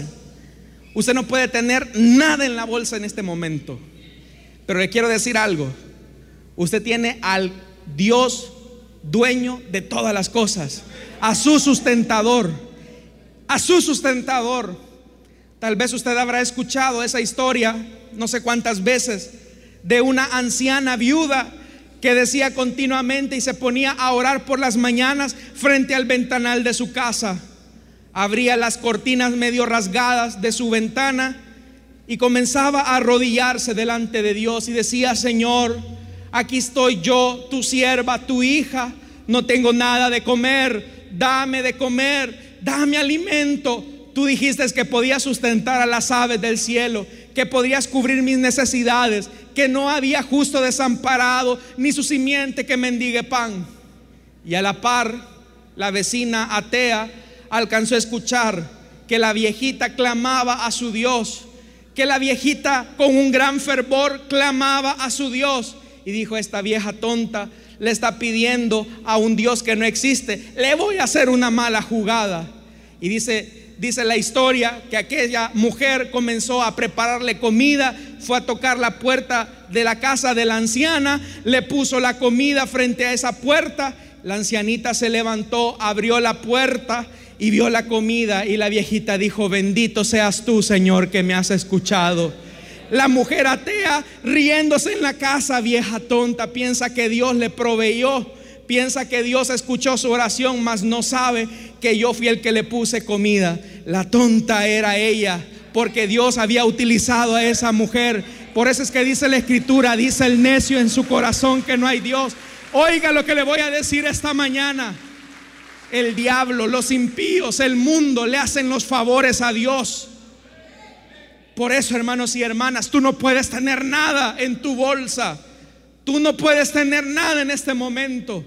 Usted no puede tener nada en la bolsa en este momento. Pero le quiero decir algo. Usted tiene al Dios dueño de todas las cosas, a su sustentador, a su sustentador. Tal vez usted habrá escuchado esa historia no sé cuántas veces de una anciana viuda que decía continuamente y se ponía a orar por las mañanas frente al ventanal de su casa. Abría las cortinas medio rasgadas de su ventana y comenzaba a arrodillarse delante de Dios y decía, Señor, aquí estoy yo, tu sierva, tu hija, no tengo nada de comer, dame de comer, dame alimento. Tú dijiste que podías sustentar a las aves del cielo, que podías cubrir mis necesidades, que no había justo desamparado, ni su simiente que mendigue pan. Y a la par, la vecina atea alcanzó a escuchar que la viejita clamaba a su Dios, que la viejita con un gran fervor clamaba a su Dios. Y dijo, esta vieja tonta le está pidiendo a un Dios que no existe, le voy a hacer una mala jugada. Y dice, dice la historia que aquella mujer comenzó a prepararle comida, fue a tocar la puerta de la casa de la anciana, le puso la comida frente a esa puerta, la ancianita se levantó, abrió la puerta y vio la comida y la viejita dijo, bendito seas tú, Señor, que me has escuchado. La mujer atea riéndose en la casa, vieja tonta, piensa que Dios le proveyó piensa que Dios escuchó su oración, mas no sabe que yo fui el que le puse comida. La tonta era ella, porque Dios había utilizado a esa mujer. Por eso es que dice la escritura, dice el necio en su corazón que no hay Dios. Oiga lo que le voy a decir esta mañana. El diablo, los impíos, el mundo le hacen los favores a Dios. Por eso, hermanos y hermanas, tú no puedes tener nada en tu bolsa. Tú no puedes tener nada en este momento.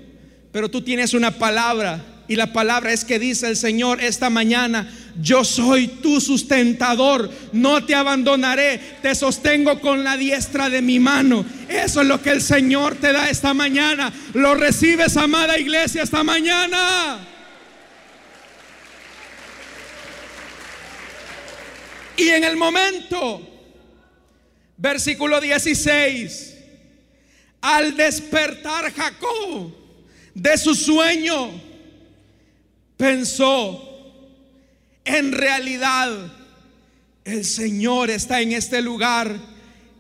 Pero tú tienes una palabra y la palabra es que dice el Señor esta mañana, yo soy tu sustentador, no te abandonaré, te sostengo con la diestra de mi mano. Eso es lo que el Señor te da esta mañana. Lo recibes, amada iglesia, esta mañana. Y en el momento, versículo 16, al despertar Jacob, de su sueño, pensó, en realidad el Señor está en este lugar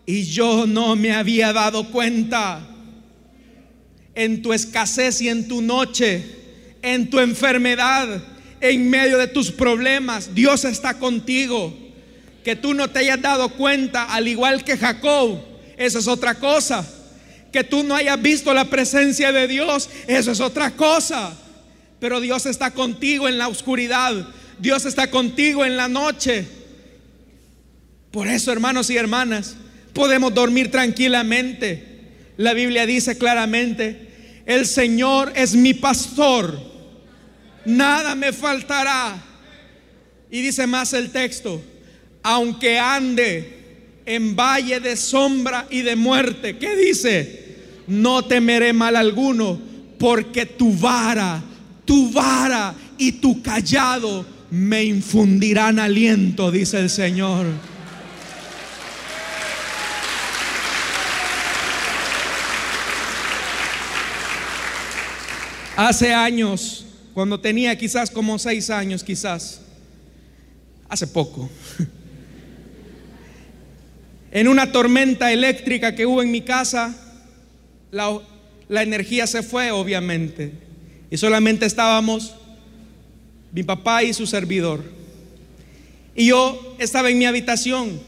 y yo no me había dado cuenta. En tu escasez y en tu noche, en tu enfermedad, en medio de tus problemas, Dios está contigo. Que tú no te hayas dado cuenta, al igual que Jacob, eso es otra cosa que tú no hayas visto la presencia de Dios, eso es otra cosa. Pero Dios está contigo en la oscuridad, Dios está contigo en la noche. Por eso, hermanos y hermanas, podemos dormir tranquilamente. La Biblia dice claramente, el Señor es mi pastor, nada me faltará. Y dice más el texto, aunque ande en valle de sombra y de muerte, ¿qué dice? No temeré mal alguno, porque tu vara, tu vara y tu callado me infundirán aliento, dice el Señor. Hace años, cuando tenía quizás como seis años, quizás, hace poco, en una tormenta eléctrica que hubo en mi casa, la, energía se fue, obviamente, y solamente estábamos mi papá y su servidor. Y yo estaba en mi habitación,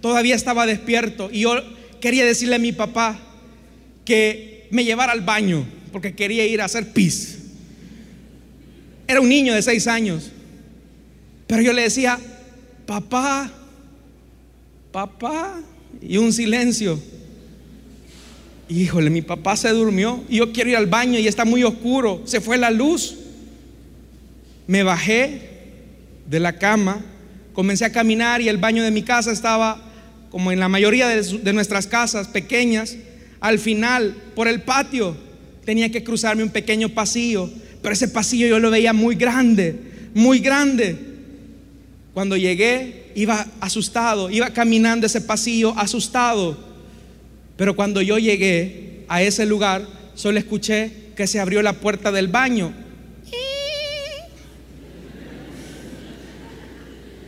todavía estaba despierto, y yo quería decirle a mi papá que me llevara al baño porque quería ir a hacer pis. Era un niño de seis años. Pero yo le decía, papá, papá, y un silencio. Híjole, mi papá se durmió y yo quiero ir al baño y está muy oscuro, se fue la luz. Me bajé de la cama, comencé a caminar y el baño de mi casa estaba como en la mayoría de, de nuestras casas pequeñas, al final, por el patio tenía que cruzarme un pequeño pasillo, pero ese pasillo yo lo veía muy grande, muy grande. Cuando llegué, iba asustado, iba caminando ese pasillo asustado. Pero cuando yo llegué a ese lugar, solo escuché que se abrió la puerta del baño.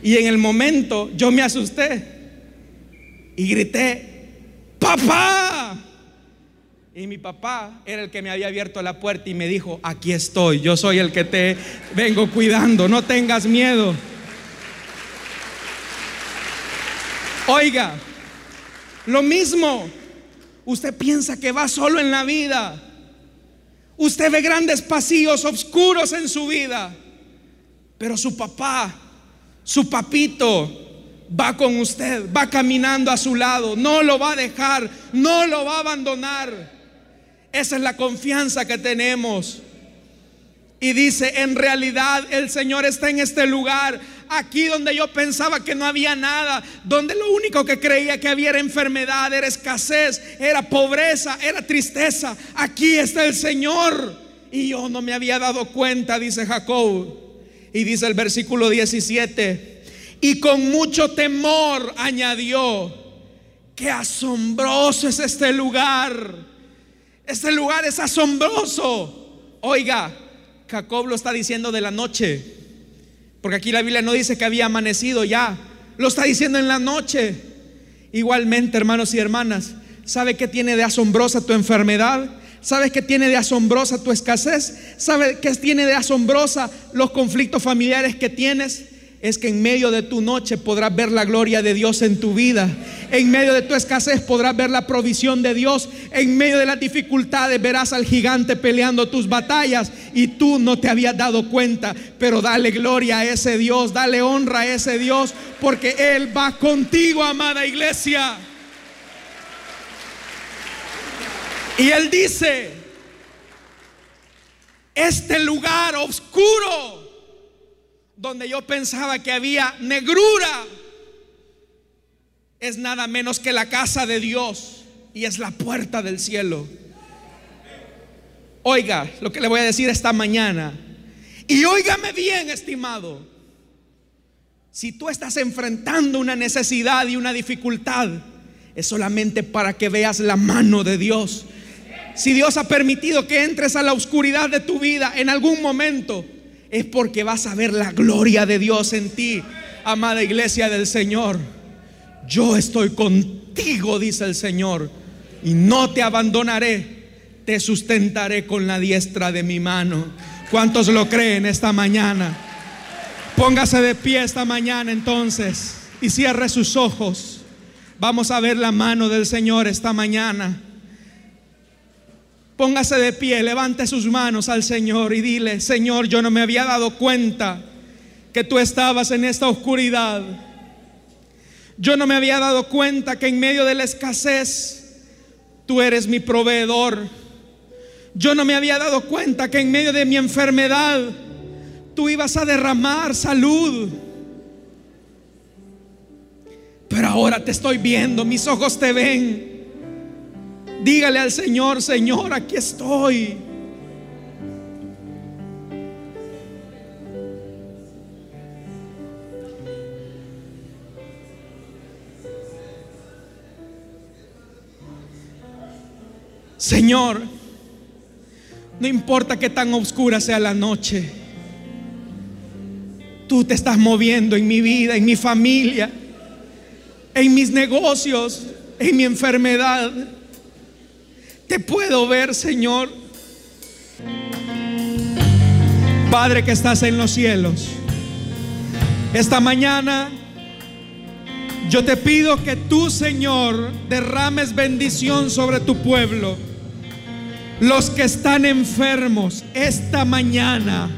Y en el momento yo me asusté y grité, papá. Y mi papá era el que me había abierto la puerta y me dijo, aquí estoy, yo soy el que te vengo cuidando, no tengas miedo. Oiga, lo mismo, usted piensa que va solo en la vida. Usted ve grandes pasillos oscuros en su vida, pero su papá, su papito, va con usted, va caminando a su lado, no lo va a dejar, no lo va a abandonar. Esa es la confianza que tenemos. Y dice, en realidad el Señor está en este lugar, aquí donde yo pensaba que no había nada, donde lo único que creía que había era enfermedad, era escasez, era pobreza, era tristeza. Aquí está el Señor. Y yo no me había dado cuenta, dice Jacob. Y dice el versículo 17, y con mucho temor añadió, qué asombroso es este lugar este lugar es asombroso. Oiga, Jacob lo está diciendo de la noche. Porque aquí la Biblia no dice que había amanecido ya. Lo está diciendo en la noche. Igualmente, hermanos y hermanas, ¿sabe qué tiene de asombrosa tu enfermedad? ¿Sabes qué tiene de asombrosa tu escasez? ¿Sabe qué tiene de asombrosa los conflictos familiares que tienes? Es que en medio de tu noche podrás ver la gloria de Dios en tu vida. En medio de tu escasez podrás ver la provisión de Dios. En medio de las dificultades verás al gigante peleando tus batallas y tú no te habías dado cuenta. Pero dale gloria a ese Dios, dale honra a ese Dios, porque Él va contigo, amada iglesia. Y Él dice, este lugar oscuro donde yo pensaba que había negrura, es nada menos que la casa de Dios y es la puerta del cielo. Oiga lo que le voy a decir esta mañana. Y óigame bien, estimado. Si tú estás enfrentando una necesidad y una dificultad, es solamente para que veas la mano de Dios. Si Dios ha permitido que entres a la oscuridad de tu vida en algún momento, es porque vas a ver la gloria de Dios en ti, amada iglesia del Señor. Yo estoy contigo, dice el Señor, y no te abandonaré, te sustentaré con la diestra de mi mano. ¿Cuántos lo creen esta mañana? Póngase de pie esta mañana entonces y cierre sus ojos. Vamos a ver la mano del Señor esta mañana. Póngase de pie, levante sus manos al Señor y dile, Señor, yo no me había dado cuenta que tú estabas en esta oscuridad. Yo no me había dado cuenta que en medio de la escasez tú eres mi proveedor. Yo no me había dado cuenta que en medio de mi enfermedad tú ibas a derramar salud. Pero ahora te estoy viendo, mis ojos te ven. Dígale al Señor, Señor, aquí estoy. Señor, no importa que tan oscura sea la noche, tú te estás moviendo en mi vida, en mi familia, en mis negocios, en mi enfermedad te puedo ver, Señor. Padre que estás en los cielos, esta mañana yo te pido que tú, Señor, derrames bendición sobre tu pueblo. Los que están enfermos esta mañana,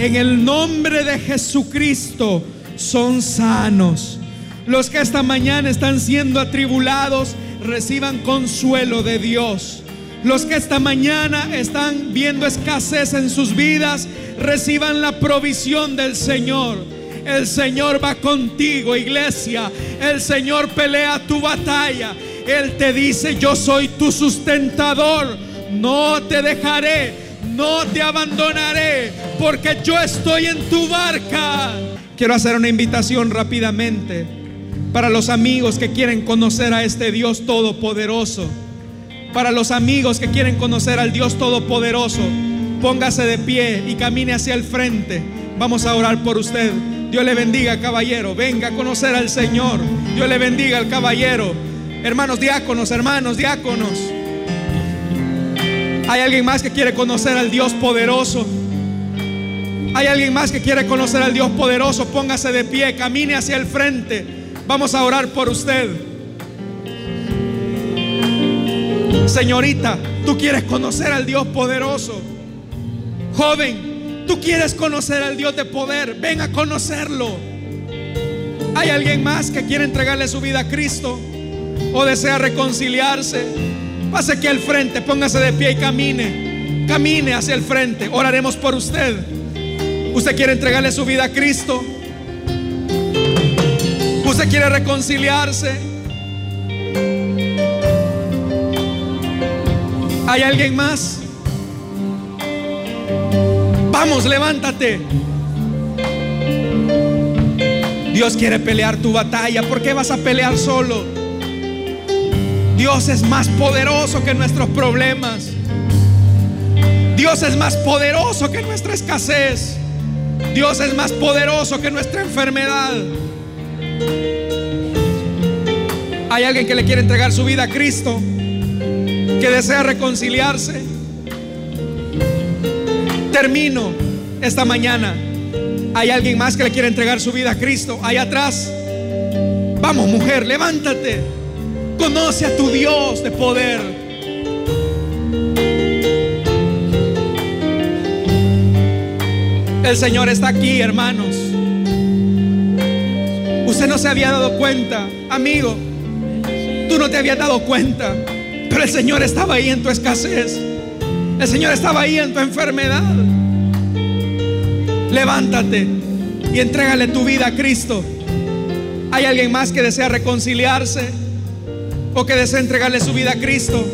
en el nombre de Jesucristo, son sanos. Los que esta mañana están siendo atribulados, reciban consuelo de Dios. Los que esta mañana están viendo escasez en sus vidas, reciban la provisión del Señor. El Señor va contigo, iglesia. El Señor pelea tu batalla. Él te dice, yo soy tu sustentador. No te dejaré, no te abandonaré, porque yo estoy en tu barca. Quiero hacer una invitación rápidamente para los amigos que quieren conocer a este Dios todopoderoso. Para los amigos que quieren conocer al Dios Todopoderoso, póngase de pie y camine hacia el frente. Vamos a orar por usted. Dios le bendiga, caballero. Venga a conocer al Señor. Dios le bendiga al caballero. Hermanos diáconos, hermanos diáconos. ¿Hay alguien más que quiere conocer al Dios poderoso? ¿Hay alguien más que quiere conocer al Dios poderoso? Póngase de pie, camine hacia el frente. Vamos a orar por usted. Señorita, tú quieres conocer al Dios poderoso. Joven, tú quieres conocer al Dios de poder. Ven a conocerlo. ¿Hay alguien más que quiere entregarle su vida a Cristo o desea reconciliarse? Pase aquí al frente, póngase de pie y camine. Camine hacia el frente. Oraremos por usted. ¿Usted quiere entregarle su vida a Cristo? ¿Usted quiere reconciliarse? ¿Hay alguien más? Vamos, levántate. Dios quiere pelear tu batalla. ¿Por qué vas a pelear solo? Dios es más poderoso que nuestros problemas. Dios es más poderoso que nuestra escasez. Dios es más poderoso que nuestra enfermedad. ¿Hay alguien que le quiere entregar su vida a Cristo? que desea reconciliarse. Termino esta mañana. ¿Hay alguien más que le quiere entregar su vida a Cristo? Ahí atrás. Vamos, mujer, levántate. Conoce a tu Dios de poder. El Señor está aquí, hermanos. No se había dado cuenta, amigo. Tú no te habías dado cuenta pero el Señor estaba ahí en tu escasez. El Señor estaba ahí en tu enfermedad. Levántate y entrégale tu vida a Cristo. ¿Hay alguien más que desea reconciliarse o que desea entregarle su vida a Cristo?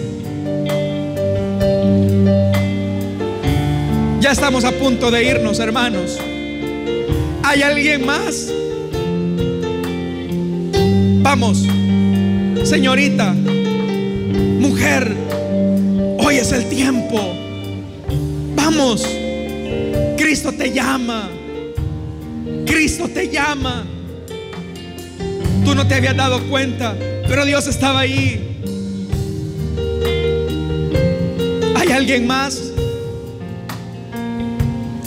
Ya estamos a punto de irnos, hermanos. ¿Hay alguien más? Vamos, señorita, mujer, hoy es el tiempo. Vamos, Cristo te llama. Cristo te llama. Tú no te habías dado cuenta, pero Dios estaba ahí. ¿Hay alguien más?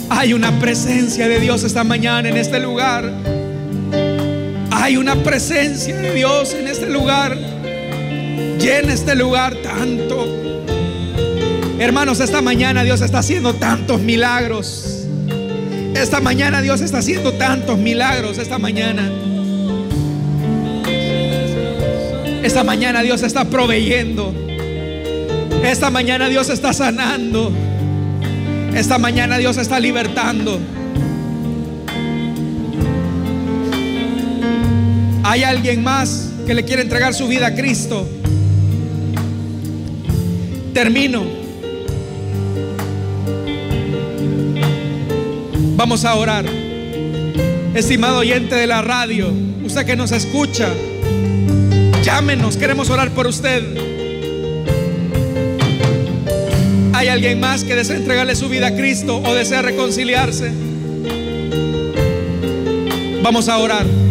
Hay una presencia de Dios esta mañana en este lugar. Hay una presencia de Dios en este lugar. Llena este lugar tanto. Hermanos, esta mañana Dios está haciendo tantos milagros. Esta mañana Dios está haciendo tantos milagros. Esta mañana. Esta mañana Dios está proveyendo. Esta mañana Dios está sanando. Esta mañana Dios está libertando. ¿Hay alguien más que le quiere entregar su vida a Cristo? Termino. Vamos a orar. Estimado oyente de la radio, usted que nos escucha, llámenos, queremos orar por usted. ¿Hay alguien más que desea entregarle su vida a Cristo o desea reconciliarse? Vamos a orar.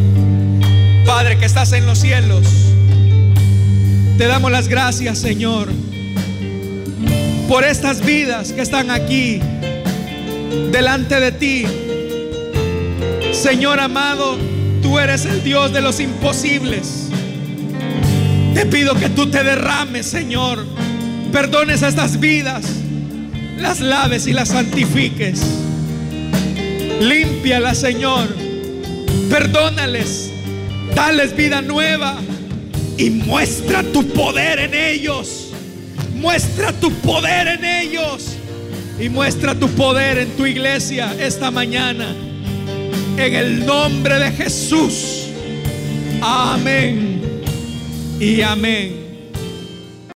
Padre que estás en los cielos, te damos las gracias, Señor, por estas vidas que están aquí delante de ti. Señor amado, tú eres el Dios de los imposibles. Te pido que tú te derrames, Señor perdones a estas vidas, las laves y las santifiques. Límpialas, Señor. Perdónales. Dales vida nueva. Y muestra tu poder en ellos. Muestra tu poder en ellos. Y muestra tu poder en tu iglesia esta mañana. En el nombre de Jesús. Amén. Y amén.